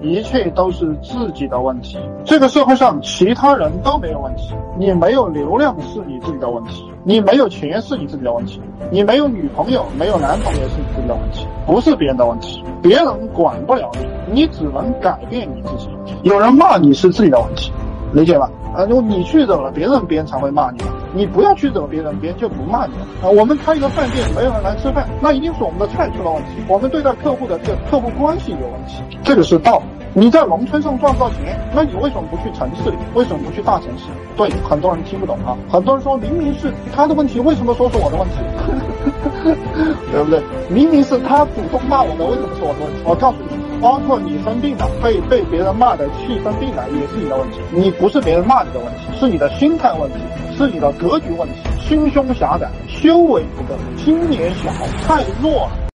一切都是自己的问题。这个社会上其他人都没有问题，你没有流量是你自己的问题，你没有钱是你自己的问题，你没有女朋友、没有男朋友是你自己的问题，不是别人的问题。别人管不了你，你只能改变你自己。有人骂你是自己的问题，理解吧？啊，如果你去惹了别人，别人才会骂你。你不要去惹别人，别人就不骂你了。啊，我们开一个饭店，没有人来吃饭，那一定是我们的菜出了问题，我们对待客户的这个客户关系有问题，这个是道。你在农村上赚不到钱，那你为什么不去城市里？为什么不去大城市？对，很多人听不懂啊。很多人说明明是他的问题，为什么说是我的问题？对不对？明明是他主动骂我的，为什么是我的问题？我告诉你。包括你生病了，被被别人骂的气生病了，也是你的问题。你不是别人骂你的问题，是你的心态问题，是你的格局问题。心胸狭窄，修为不够，心眼小，太弱。